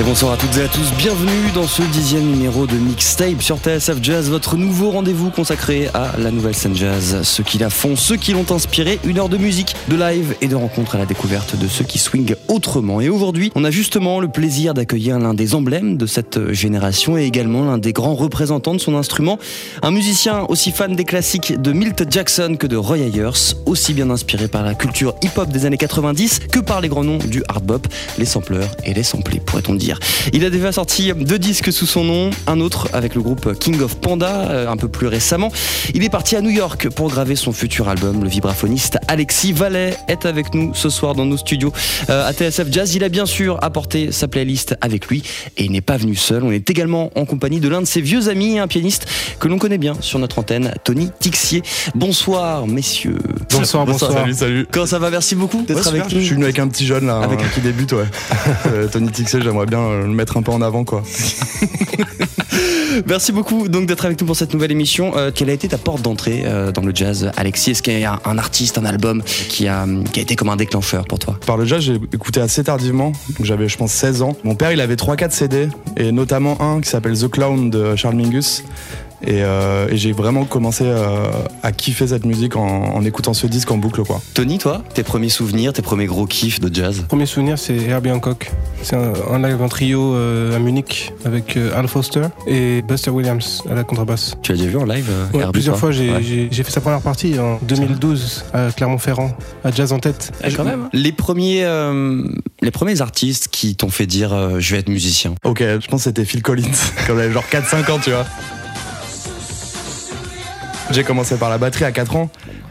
Et bonsoir à toutes et à tous, bienvenue dans ce dixième numéro de Mixtape sur TSF Jazz, votre nouveau rendez-vous consacré à la nouvelle scène jazz, ceux qui la font, ceux qui l'ont inspiré, une heure de musique, de live et de rencontres à la découverte de ceux qui swingent autrement. Et aujourd'hui, on a justement le plaisir d'accueillir l'un des emblèmes de cette génération et également l'un des grands représentants de son instrument, un musicien aussi fan des classiques de Milt Jackson que de Roy Ayers, aussi bien inspiré par la culture hip-hop des années 90 que par les grands noms du hard bop, les sampleurs et les samplés, pourrait-on dire. Il a déjà sorti deux disques sous son nom, un autre avec le groupe King of Panda euh, un peu plus récemment. Il est parti à New York pour graver son futur album. Le vibraphoniste Alexis Vallet est avec nous ce soir dans nos studios euh, à TSF Jazz. Il a bien sûr apporté sa playlist avec lui et il n'est pas venu seul. On est également en compagnie de l'un de ses vieux amis, un pianiste que l'on connaît bien sur notre antenne, Tony Tixier. Bonsoir messieurs. Bonsoir, bonsoir. Salut, salut. Comment ça va? Merci beaucoup d'être Ouais, avec super. nous. Je suis venu avec un petit jeune là, Avec hein, qui débute, ouais. Euh, Tony Tixel, j'aimerais bien euh, le mettre un peu en avant, quoi. Merci beaucoup donc d'être avec nous pour cette nouvelle émission. Euh, quelle a été ta porte d'entrée euh, dans le jazz, Alexis? Est-ce qu'il y a un, artiste, un album qui a, qui a été comme un déclencheur pour toi? Par le jazz, j'ai écouté assez tardivement, donc j'avais, je pense, 16 ans. Mon père, il avait 3-4 CD, et notamment un qui s'appelle The Clown de Charles Mingus. Et, euh, et j'ai vraiment commencé euh, à kiffer cette musique en, en écoutant ce disque en boucle, quoi. Tony, toi, tes premiers souvenirs, tes premiers gros kiffs de jazz? Premier souvenir, c'est Herbie Hancock. C'est un, un live en trio euh, à Munich avec euh, Al Foster et Buster Williams à la contrebasse. Tu l'as déjà vu en live euh, Ouais, Herbie, plusieurs toi? fois, j'ai Ouais. fait sa première partie en 2012 à Clermont-Ferrand, à Jazz en tête. Ah, quand même. Les premiers, euh, les premiers artistes qui t'ont fait dire euh, je vais être musicien. Ok, je pense que c'était Phil Collins, quand j'avais genre 4-5 ans, tu vois. J'ai commencé par la batterie à 4 ans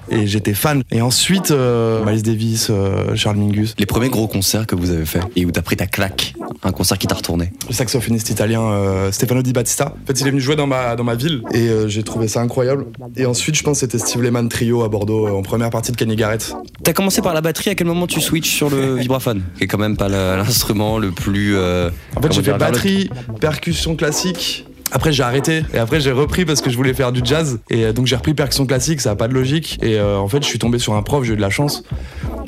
et j'étais fan. Et ensuite, euh, Miles Davis, euh, Charles Mingus, Les premiers gros concerts que vous avez fait et où t'as pris ta claque, un concert qui t'a retourné. le saxophoniste italien euh, Stefano Di Battista. En fait, il est venu jouer dans ma, dans ma ville et j'ai trouvé ça incroyable. Et ensuite, je pense que c'était Steve Lehman Trio à Bordeaux en première partie de Kenny Garrett. T'as commencé par la batterie, à quel moment tu switches sur le vibraphone Qui est quand même pas l'instrument le plus. En fait, j'ai fait batterie, percussion classique. Après j'ai arrêté. Et après j'ai repris parce que je voulais faire du jazz. Et euh, donc j'ai repris percussion classique, ça a pas de logique. Et euh, en fait je suis tombé sur un prof, j'ai eu de la chance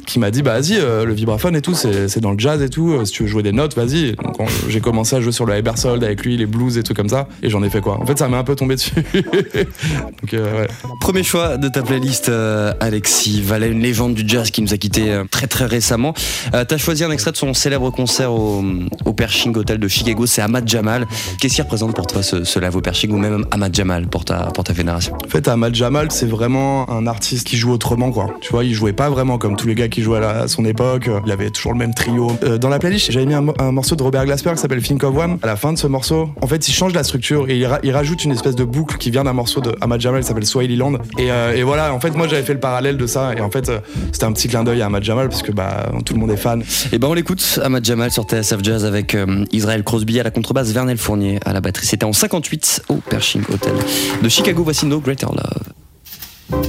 qui m'a dit bah vas-y euh, le vibraphone et tout c'est c'est dans le jazz et tout euh, si tu veux jouer des notes vas-y donc j'ai commencé à jouer sur le Ebersold avec lui les blues et tout comme ça et j'en ai fait quoi? En fait ça m'a un peu tombé dessus donc euh, ouais. Premier choix de ta playlist, Alexis Vallet, une légende du jazz qui nous a quittés euh, très très récemment. T'as choisi un extrait de son célèbre concert au, au Pershing Hotel de Chicago, c'est Ahmad Jamal. Qu'est-ce qui représente pour toi ce, ce live au Pershing ou même Ahmad Jamal pour ta, pour ta vénération En fait, Ahmad Jamal, c'est vraiment un artiste qui joue autrement, quoi. Tu vois, il jouait pas vraiment comme tous les gars qui jouaient à, son époque. Il avait toujours le même trio. Euh, dans la playlist, j'avais mis un, mo- un morceau de Robert Glasper qui s'appelle Think of One. À la fin de ce morceau, en fait, il change la structure et il, ra- il rajoute une espèce de boucle qui vient d'un morceau de Ahmad Jamal qui s'appelle Swahili Land. Et, euh, voilà, en fait, moi, j'avais fait le parallèle de ça. Et en fait, euh, c'était un petit clin d'œil à Ahmad Jamal parce que bah, tout le monde est fan. Et ben on l'écoute, Ahmad Jamal sur TSF Jazz avec euh, Israël Crosby à la contrebasse, Vernel Fournier à la batterie. C'était en 58 au Pershing Hotel de Chicago. Voici No Greater Love.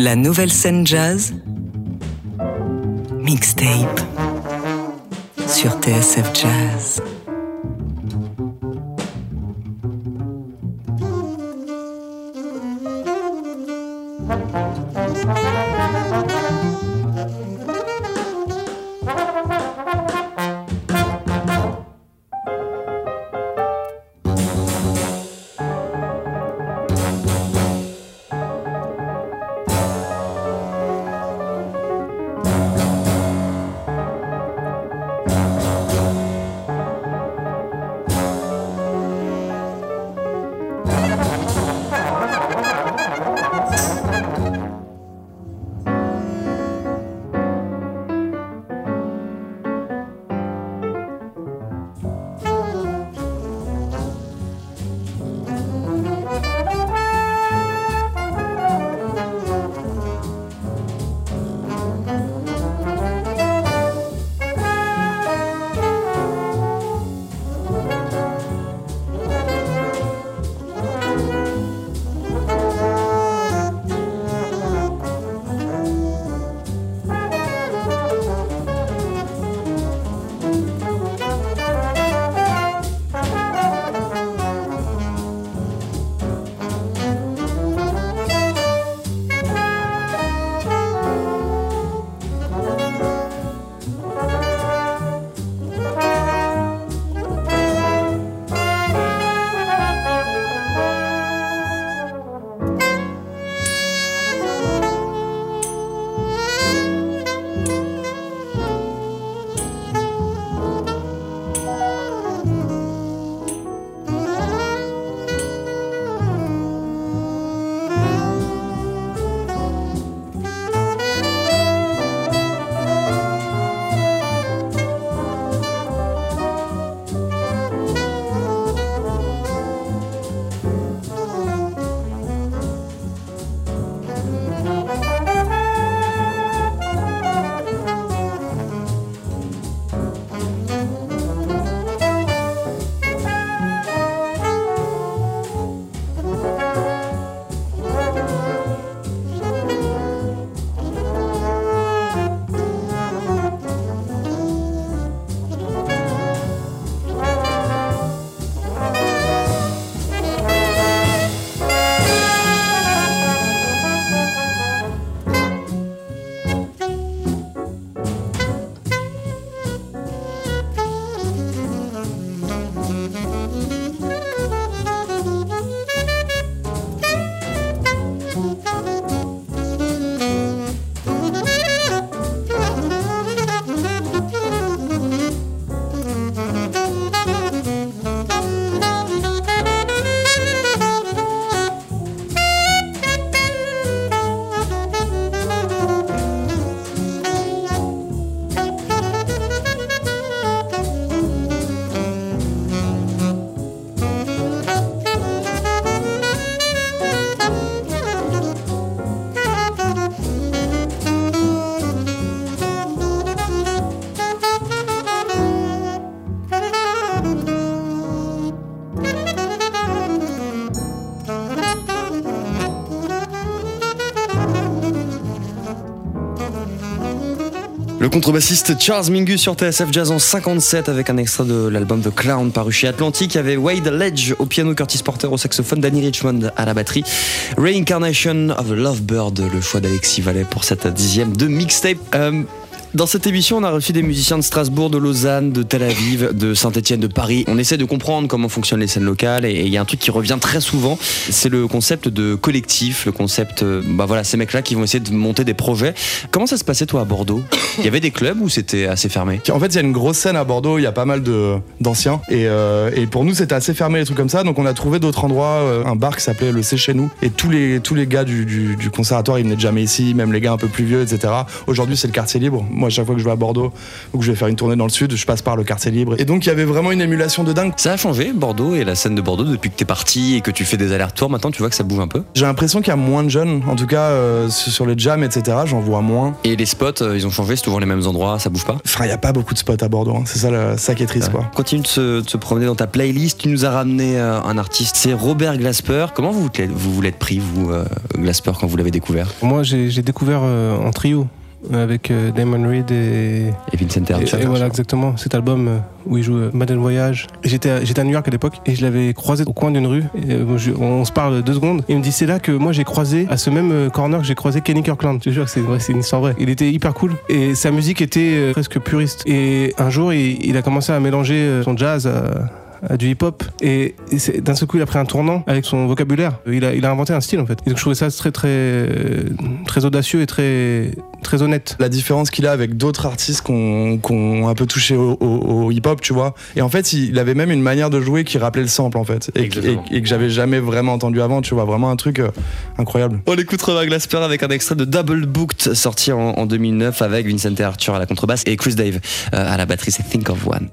La nouvelle scène jazz. Mixtape. Sur TSF Jazz. Le contrebassiste Charles Mingus sur TSF Jazz en 57 avec un extrait de l'album The Clown paru chez Atlantic. Il y avait Wade Ledge au piano, Curtis Porter au saxophone, Danny Richmond à la batterie. Reincarnation of a Lovebird, le choix d'Alexis Vallet pour cette dixième de mixtape. Euh, dans cette émission, on a reçu des musiciens de Strasbourg, de Lausanne, de Tel Aviv, de Saint-Etienne, de Paris. On essaie de comprendre comment fonctionnent les scènes locales et il y a un truc qui revient très souvent, c'est le concept de collectif, le concept, euh, bah voilà, ces mecs-là qui vont essayer de monter des projets. Comment ça se passait toi à Bordeaux Il y avait des clubs ou c'était assez fermé? En fait, il y a une grosse scène à Bordeaux, il y a pas mal d'anciens. Et, euh, et pour nous, c'était assez fermé, les trucs comme ça. Donc, on a trouvé d'autres endroits, euh, un bar qui s'appelait le C'est chez nous. Et tous les, tous les gars du, conservatoire, ils venaient jamais ici, même les gars un peu plus vieux, etc. Aujourd'hui, c'est le quartier libre. Moi, chaque fois que je vais à Bordeaux ou que je vais faire une tournée dans le sud, je passe par le quartier libre. Et donc, il y avait vraiment une émulation de dingue. Ça a changé, Bordeaux et la scène de Bordeaux, depuis que t'es parti et que tu fais des allers-retours. Maintenant, tu vois que ça bouge un peu. J'ai l'impression qu'il y a moins de jeunes, en tout cas euh, sur les jams, etc. J'en vois moins. Et les spots, euh, ils ont changé, c'est toujours les mêmes endroits, ça bouge pas? Enfin, il n'y a pas beaucoup de spots à Bordeaux. hein. C'est ça, le- ça qui est triste, quoi. Continue de se, de se promener dans ta playlist. Tu nous as ramené euh, un artiste, c'est Robert Glasper. Comment vous vous, l'êtes pris, vous, euh, Glasper, quand vous l'avez découvert? Moi, j'ai j'ai découvert euh, en trio avec euh, Damon Reed et, Et Vincent et, Archer. et voilà exactement cet album euh, où il joue euh, Madeleine Voyage. J'étais à- j'étais à New York à l'époque et je l'avais croisé au coin d'une rue. Et, on se parle deux secondes. Il me dit c'est là que moi j'ai croisé à ce même corner que j'ai croisé Kenny Kirkland. Je te jure c'est une histoire vraie. Il était hyper cool et sa musique était presque puriste. Et un jour il, il a commencé à mélanger son jazz à du hip-hop et, et c'est- d'un seul coup il a pris un tournant avec son vocabulaire il a, il a inventé un style en fait et donc je trouvais ça très très euh, très audacieux et très très honnête La différence qu'il a avec d'autres artistes qu'on qu'on un peu touché au, au- au hip-hop, tu vois. Et en fait, il avait même une manière de jouer qui rappelait le sample, en fait. Et, et- et que j'avais jamais vraiment entendu avant, tu vois. Vraiment un truc euh, incroyable. On écoute Robert Glasper avec un extrait de Double Booked sorti en, en 2009 avec Vincent Archer à la contrebasse et Chris Dave euh, à la batterie. C'est Think of One.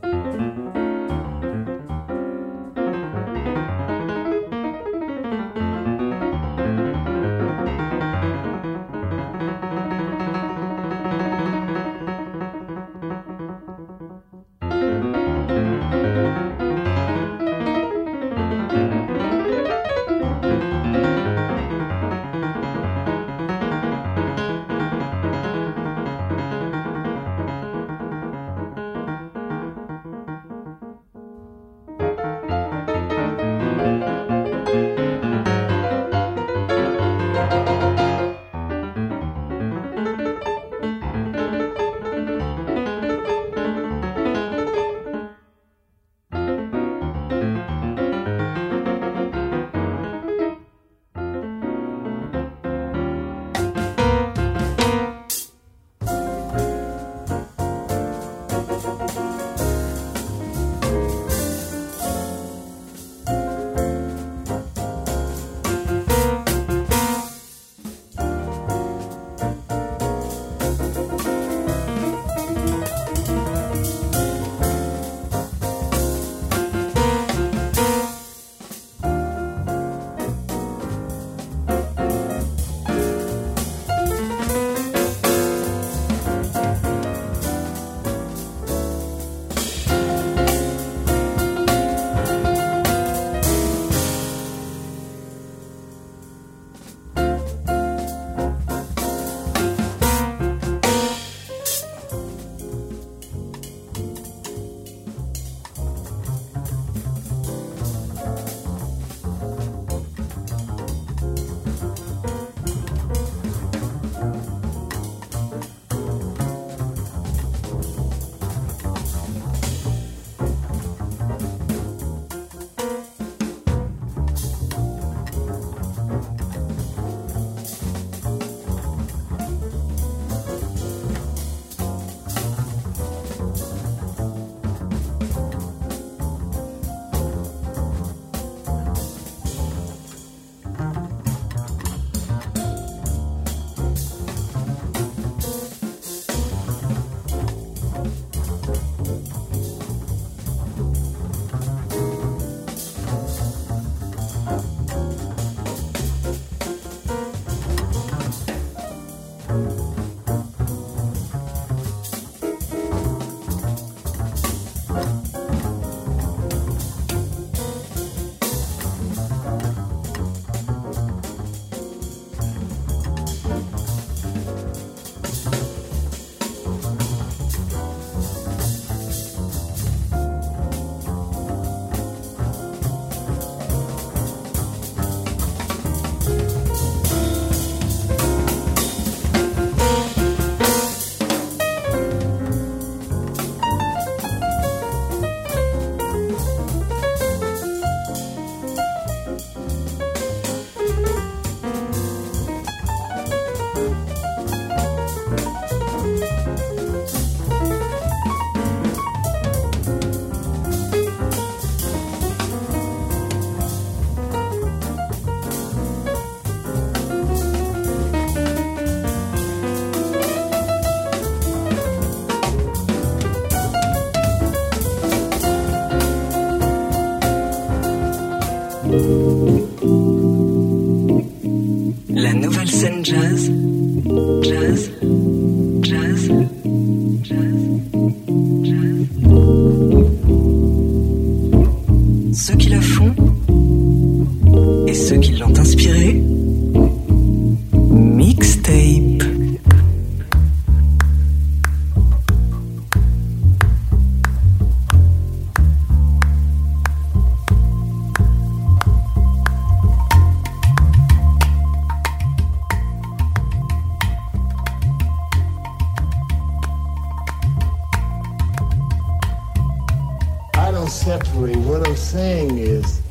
Saying is,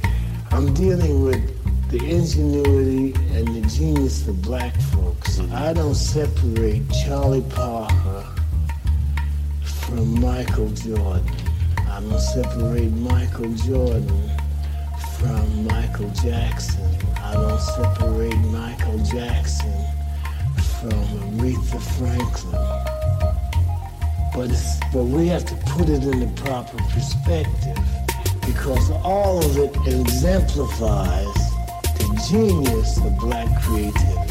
I'm dealing with the ingenuity and the genius of black folks. Mm-hmm. I don't separate Charlie Parker from Michael Jordan. I don't separate Michael Jordan from Michael Jackson. I don't separate Michael Jackson from Aretha Franklin. But, it's, but we have to put it in the proper perspective because all of it exemplifies the genius of black creativity.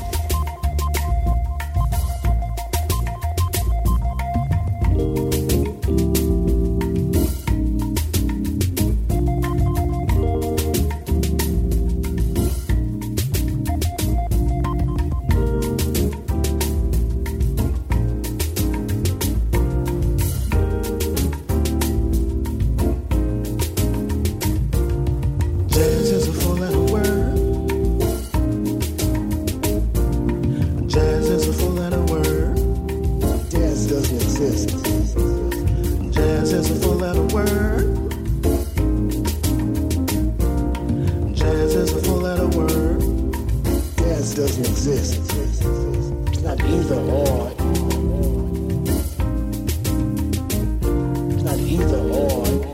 It's not either or. It's not either or.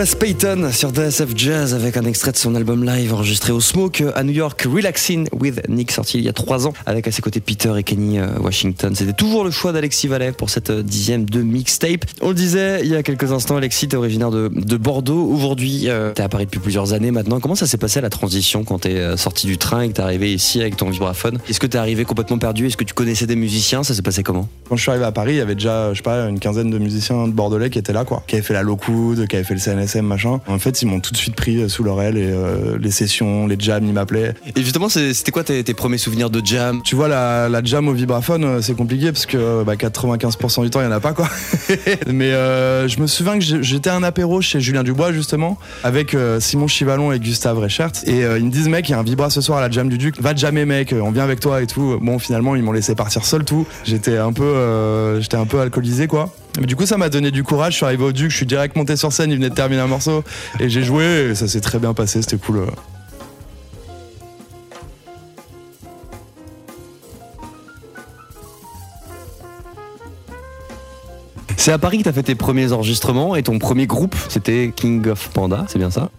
Nicolas Payton sur DSF Jazz avec un extrait de son album live enregistré au Smoke à New York, Relaxing with Nick, sorti il y a trois ans avec à ses côtés Peter et Kenny euh, Washington. C'était toujours le choix d'Alexis Vallet pour cette euh, dixième de mixtape. On le disait il y a quelques instants, Alexis, t'es originaire de, de Bordeaux. Aujourd'hui, euh, t'es à Paris depuis plusieurs années maintenant. Comment ça s'est passé la transition quand t'es euh, sorti du train et que t'es arrivé ici avec ton vibraphone? Est-ce que t'es arrivé complètement perdu? Est-ce que tu connaissais des musiciens? Ça s'est passé comment? Quand je suis arrivé à Paris, il y avait déjà, je sais pas, une quinzaine de musiciens de Bordelais qui étaient là, quoi. Qui avaient fait la Lockwood, qui avaient fait le Machin. En fait, ils m'ont tout de suite pris euh, sous leur aile et euh, les sessions, les jams, ils m'appelaient. Et justement, c'était quoi tes, tes premiers souvenirs de jam? Tu vois, la, la jam au vibraphone, euh, c'est compliqué parce que bah, 95% du temps, il y en a pas, quoi. Mais euh, je me souviens que j'étais à un apéro chez Julien Dubois, justement, avec Simon Chivalon et Gustave Reichert. Et ils me disent, mec, il y a un vibra ce soir à la jam du Duc. Va jamais, mec, on vient avec toi et tout. Bon, finalement, ils m'ont laissé partir seul, tout. J'étais un peu, euh, j'étais un peu alcoolisé, quoi. Du coup, ça m'a donné du courage. Je suis arrivé au Duc, je suis direct monté sur scène, il venait de terminer un morceau. Et j'ai joué, et ça s'est très bien passé, c'était cool. C'est à Paris que t'as fait tes premiers enregistrements et ton premier groupe, c'était King of Panda, c'est bien ça?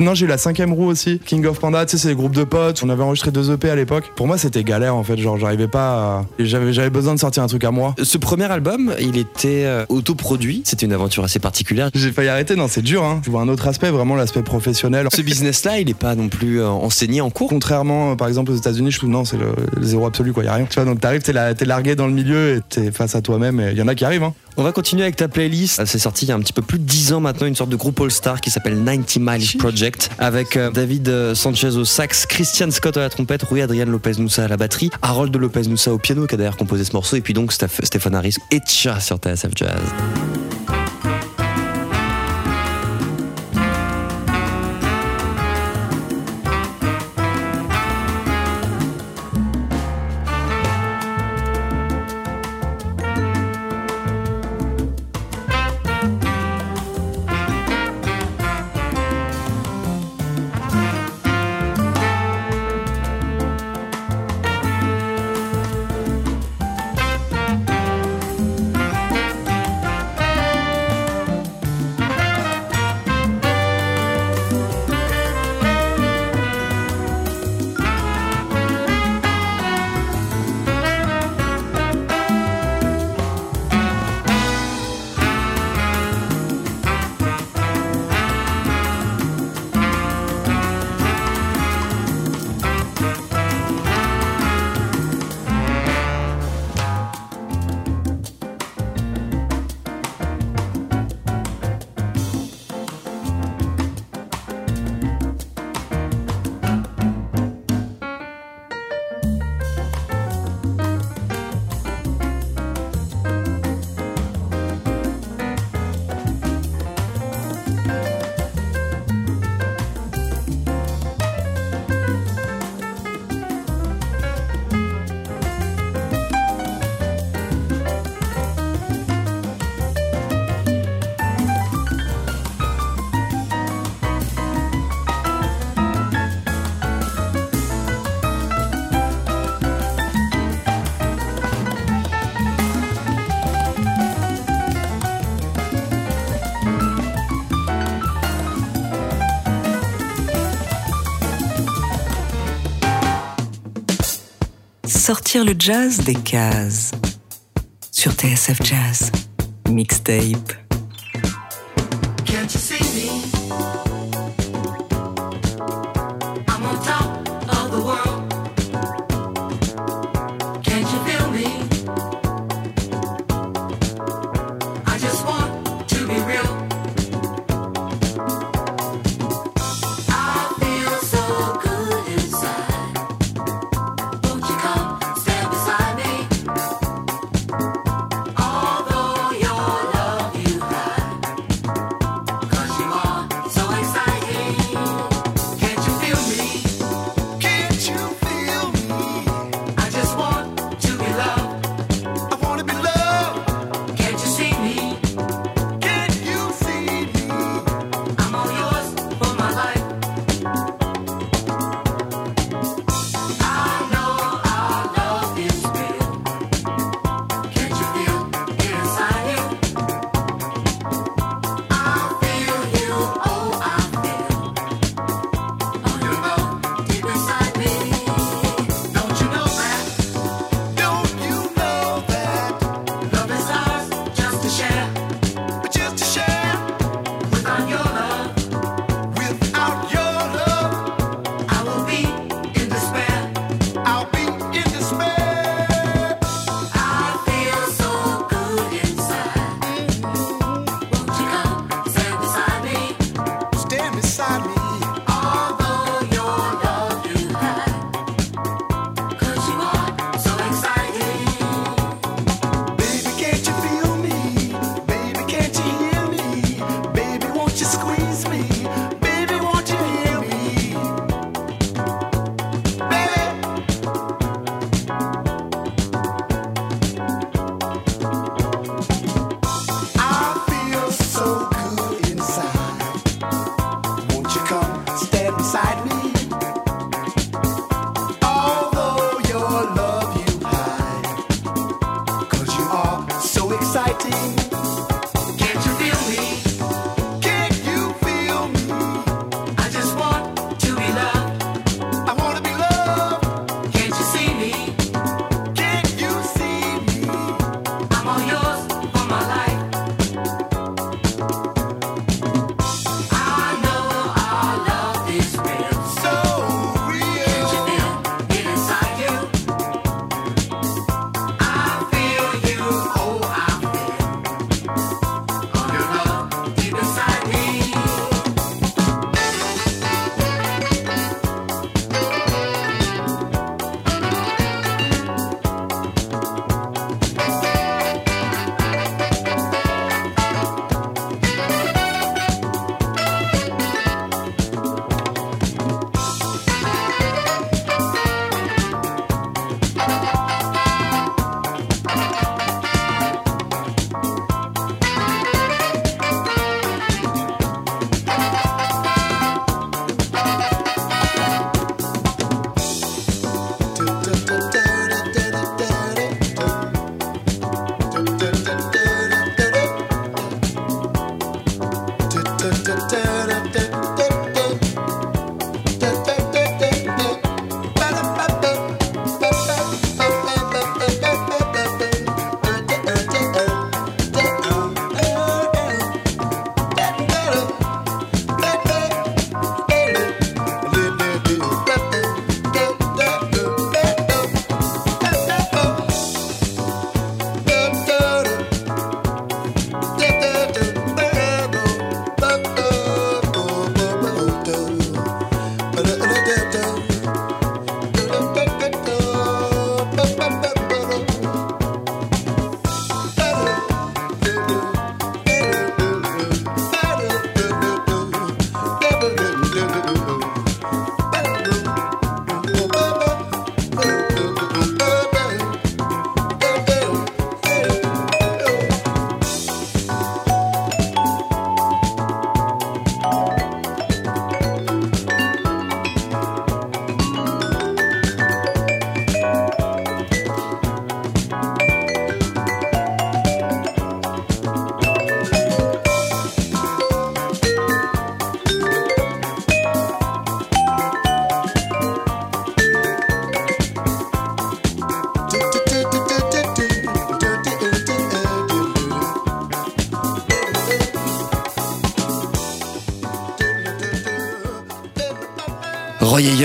Non, j'ai eu la cinquième roue aussi. King of Panda, tu sais, c'est des groupes de potes. On avait enregistré deux EP à l'époque. Pour moi, c'était galère en fait. Genre, j'arrivais pas à... J'avais, j'avais besoin de sortir un truc à moi. Ce premier album, il était euh, autoproduit, c'était une aventure assez particulière. J'ai failli arrêter, non, c'est dur, hein. Tu vois un autre aspect, vraiment l'aspect professionnel. Ce business-là, il est pas non plus euh, enseigné en cours. Contrairement, euh, par exemple, aux États-Unis, je trouve non, c'est le, le zéro absolu, quoi. Y a rien. Tu vois, donc t'arrives, t'es, largué dans le milieu et t'es face à toi-même. Et y en a qui arrivent, hein. On va continuer avec ta playlist. C'est sorti il y a un petit peu plus de 10 ans maintenant, une sorte de groupe all-star qui s'appelle 90 Miles Project, avec euh, David euh, Sanchez au sax, Christian Scott à la trompette, Rui Adrian Lopez Moussa à la batterie, Harold Lopez Moussa au piano qui a d'ailleurs composé ce morceau, et puis donc Steph- Stéphane Harris et Tcha sur TSF Jazz. Sortir le jazz des cases. Sur TSF Jazz, mixtape.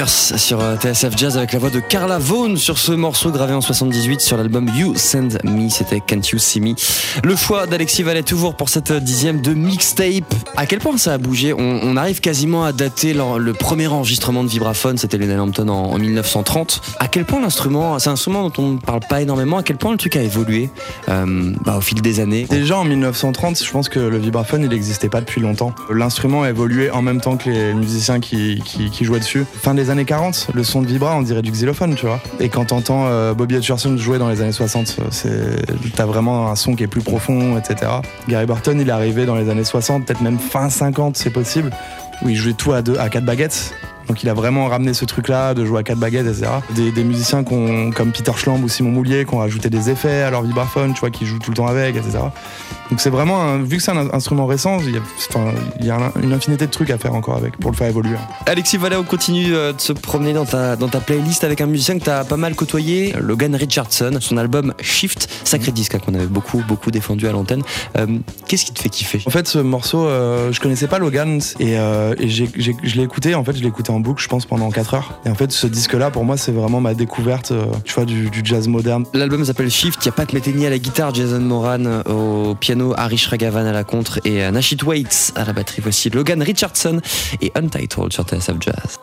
Sur euh, TSF Jazz avec la voix de Carla Vaughan sur ce morceau gravé en 78 sur l'album You Send Me, c'était Can't You See Me? Le choix d'Alexis Vallet toujours pour cette dixième de mixtape. À quel point ça a bougé? On, arrive quasiment à dater le, premier enregistrement de vibraphone, c'était Lennon Hampton en, en 1930. À quel point l'instrument, c'est un instrument dont on ne parle pas énormément, à quel point le truc a évolué euh, bah, au fil des années? Déjà en 1930, je pense que le vibraphone il n'existait pas depuis longtemps. L'instrument a évolué en même temps que les musiciens qui, qui, qui jouaient dessus. Fin des années 40, le son de vibra, on dirait du xylophone, tu vois. Et quand t'entends euh, Bobby Hutcherson jouer dans les années 60, c'est t'as vraiment un son qui est plus profond, etc. Gary Burton, il est arrivé dans les années 60, peut-être même fin 50, c'est possible, où il jouait tout à deux, à quatre baguettes. Donc il a vraiment ramené ce truc-là de jouer à quatre baguettes, etc. Des, des musiciens comme Peter Schlamb ou Simon Moulier qui ont rajouté des effets à leur vibraphone, tu vois, qui jouent tout le temps avec, etc. Donc c'est vraiment, un- vu que c'est un instrument récent, il y a, enfin, il y a un- une infinité de trucs à faire encore avec pour le faire évoluer. Alexis Vallet, on continue euh, de se promener dans ta, dans ta playlist avec un musicien que tu as pas mal côtoyé, Logan Richardson, son album Shift, sacré disque hein, qu'on avait beaucoup, beaucoup défendu à l'antenne. Euh, Qu'est-ce qui te fait kiffer? En fait, ce morceau, euh, je connaissais pas Logan et, euh, et je l'ai écouté. En fait, je l'ai écouté en je pense, pendant 4 heures. Et en fait, ce disque-là, pour moi, c'est vraiment ma découverte, euh, tu vois, du, du jazz moderne. L'album s'appelle Shift, il y a Pat Metheny à la guitare, Jason Moran au piano, Harish Ragavan à la contre et euh, Nashit Waits à la batterie. Voici Logan Richardson et Untitled sur TSF Jazz.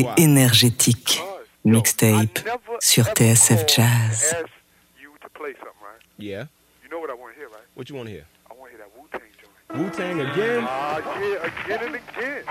Et énergétique. Mixtape sur TSF Jazz. Yeah. You know what I want to hear, right? What you want to hear? I want to hear that Wu Tang joint. Wu Tang again? Ah, yeah, again and again.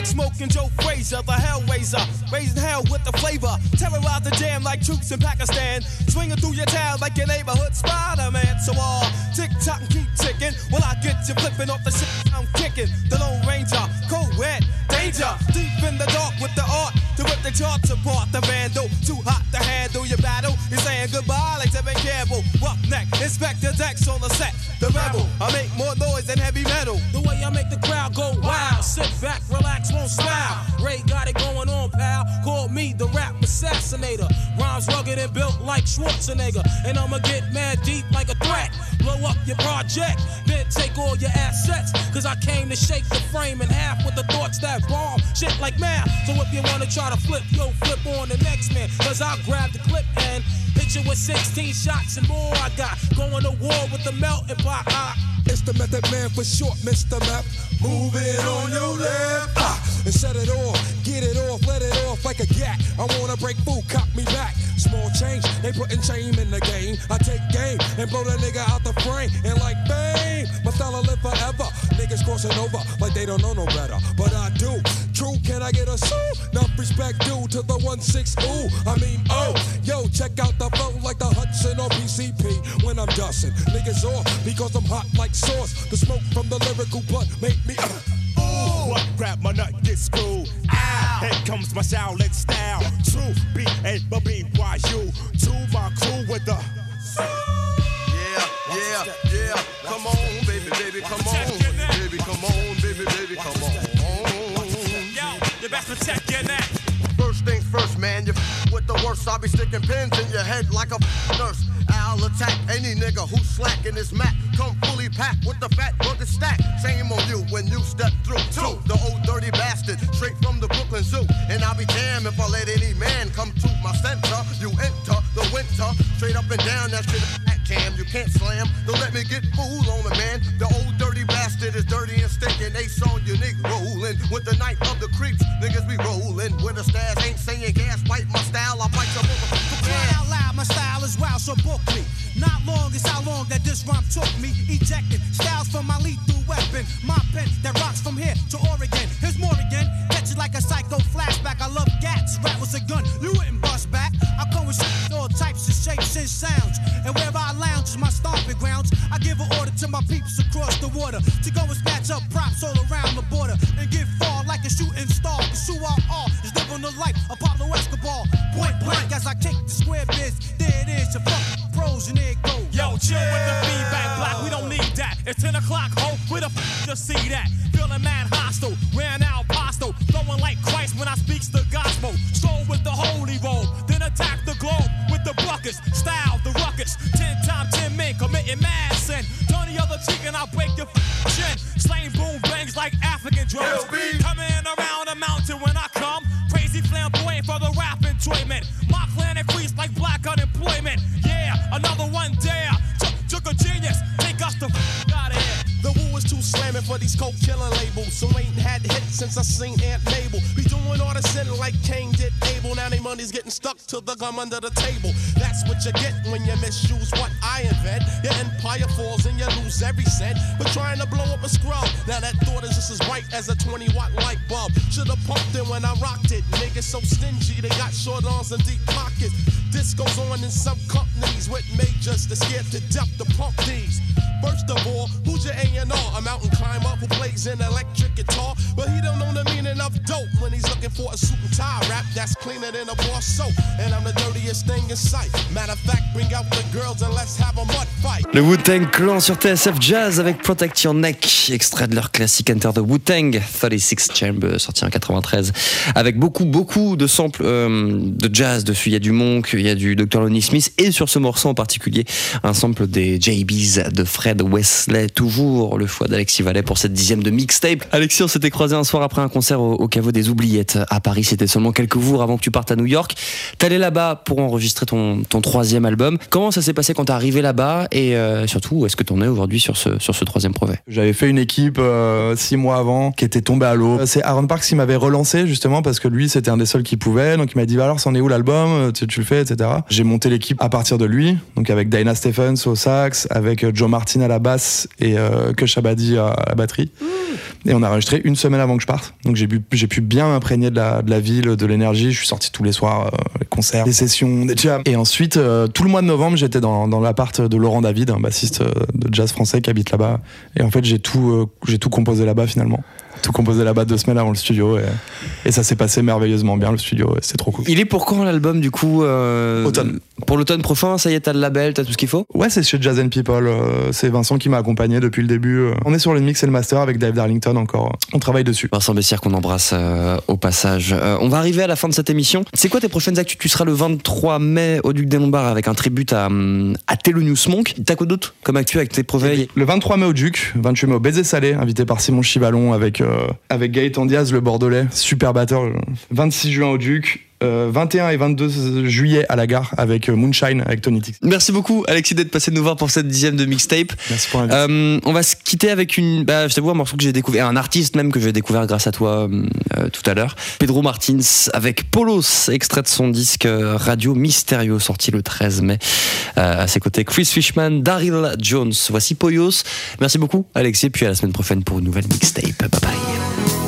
Like smoking Joe Frazier, the Hellraiser. Raising hell with the flavor. Terrorize the jam like troops in Pakistan. Swinging through your town like your neighborhood Spider Man. So all tick tock and keep ticking. While I get you flipping off the shit I'm kicking. The Lone Ranger, cold wet, danger. Deep in the dark with the art to rip the charts apart. The vandal, too hot to handle your battle. He's saying goodbye like Tevin Campbell. Roughneck, Inspector Dex on the set. The rebel, I make more noise than heavy metal. The way I make the crowd go wild. Sit back, relax, won't smile. Ray got it going on, pal. Call me the rap assassinator. Rhymes rugged and built like Schwarzenegger. And I'ma get mad deep like a threat. Blow up your project, then take all your assets. Cause I came to shake the frame in half with the thoughts that bomb. Shit like math. So if you wanna try to flip, yo, flip on the next man. Cause I'll grab the clip and hit you with 16 shots and more. I got going to war with the melting pot. I, It's the method man for short, Mr. Map. Move it on your left. Ah, and set it off. Get it off, let it off like a gat. I wanna break food, cop me back. Small change, they putting shame in the game. I take game and blow the nigga out the frame. And like bang, my style live forever. Niggas crossing over like they don't know no better. But I do. True, can I get a sue? Enough respect due to the 1-6 ooh. I mean, oh, yo, check out the flow like the Hudson or PCP when I'm dusting. Niggas off because I'm hot like sauce. The smoke from the lyrical blood make me. Uh, Ooh, what grab my nut, get screwed. Ow, here comes my Shaolin style. True, B A B B Y U. To my crew with the. Yeah, yeah, yeah. Come on, baby, baby, come on. Protect your neck. First things first, man. You f- with the worst. I'll be sticking pins in your head like a f- nurse. I'll attack any nigga who's slacking his mat. Come fully packed with the fat rugged stack. Shame on you when you step through. Two, the old dirty bastard, straight from the Brooklyn Zoo. And I'll be damned if I let any man come to my center. You enter the winter, straight up and down. That shit cam. You can't slam. Don't let me get fool on the man. The old dirty bastard is dirty and stinking. They saw unique rolling with the night of the creeps. Niggas be rolling with a stash. Ain't saying gas. Bite my style. I bite your motherfucker. Cry out loud, my style is wild, so book me. Not long is how long that this rhyme took me. Ejecting styles from my lethal weapon. My pen that rocks from here to Oregon. Here's more again. Catch it like a psycho flashback. I love gats. Rap was a gun. You wouldn't bust back. I come with shit, all types of shapes and sounds. And wherever I lounge is my stomping grounds. I give an order to my peeps across the water to go and snatch up props all around the border and get far falls and you lose every cent. But trying to blow up a scrub. Now that thought is just as bright as a 20 watt light bulb. Should've pumped it when I rocked it. Niggas so stingy, they got short arms and deep pockets. This goes on in some companies with majors that scared to death to pump these. First of all, who's your A&R? A mountain climber who plays an electric guitar, but he don't know the meaning of dope when he's looking for a suit and tie rap that's cleaner than a bar soap. Le Wu-Tang Clan sur TSF Jazz avec Protect Your Neck, extrait de leur classique Enter the Wu-Tang, 36 Chamber, sorti en 93, avec beaucoup, beaucoup de samples euh, de jazz dessus. Il y a du Monk, il y a du Dr. Lonnie Smith, et sur ce morceau en particulier, un sample des JBs de Fred Wesley, toujours le choix d'Alexis Vallet pour cette dixième de mixtape. Alexis, on s'était croisé un soir après un concert au, au caveau des Oubliettes à Paris, c'était seulement quelques jours avant que tu partes à New York. T'allais là-bas pour enregistrer ton, ton troisième album. Comment ça s'est passé quand t'es arrivé là-bas et euh, surtout, où est-ce que t'en es aujourd'hui sur ce, sur ce troisième projet? J'avais fait une équipe euh, six mois avant qui était tombée à l'eau. Euh, C'est Aaron Parks qui m'avait relancé justement parce que lui c'était un des seuls qui pouvait. Donc il m'a dit bah alors c'en est où l'album? Tu, tu le fais etc. J'ai monté l'équipe à partir de lui. Donc avec Dinah Stephens au sax, avec Joe Martin à la basse et euh, Kush Abadi à la batterie. Et on a enregistré une semaine avant que je parte. Donc j'ai pu, j'ai pu bien m'imprégner de la, de la ville, de l'énergie. Je suis sorti tous les soirs, euh, les concerts, des sessions, des jams. Et ensuite, euh, tout le mois de novembre, j'étais dans, dans l'appart de Laurent David, un bassiste euh, de jazz français qui habite là-bas. Et en fait, j'ai tout, euh, j'ai tout composé là-bas finalement. Tout composé là-bas deux semaines avant le studio et, et ça s'est passé merveilleusement bien le studio. C'est trop cool. Il est pour quand l'album du coup euh, Automne. Pour l'automne prochain, ça y est, t'as le label, t'as tout ce qu'il faut? Ouais, c'est chez Jazz and People. euh, c'est Vincent qui m'a accompagné depuis le début. euh. On est sur le mix et le master avec Dave Darlington encore. On travaille dessus. Vincent Bessière qu'on embrasse euh, au passage. Euh, on va arriver à la fin de cette émission. C'est quoi tes prochaines actus? Tu seras le 23 mai au Duc des Lombards avec un tribut à, à Thelonious Monk. T'as quoi d'autre comme actu avec tes projets Le 23 mai au Duc, 28 mai au Baiser Salé, invité par Simon Chivalon avec, avec Gaëtan Diaz, le Bordelais, super batteur. 26 juin au Duc, euh, 21 et 22 juillet à la gare avec euh, Moonshine, avec Tony Tix. Merci beaucoup Alexis d'être passé nous voir pour cette dixième de mixtape. Merci pour. Euh, on va se quitter avec une, bah, je t'avoue, un morceau que j'ai découvert, un artiste même que j'ai découvert grâce à toi euh, tout à l'heure. Pedro Martins avec Polos, extrait de son disque euh, Radio Mysterio sorti le 13 mai. Euh, à ses côtés, Chris Fishman, Daryl Jones. Voici Poyos. Merci beaucoup Alexis, puis à la semaine prochaine pour une nouvelle mixtape. Bye bye.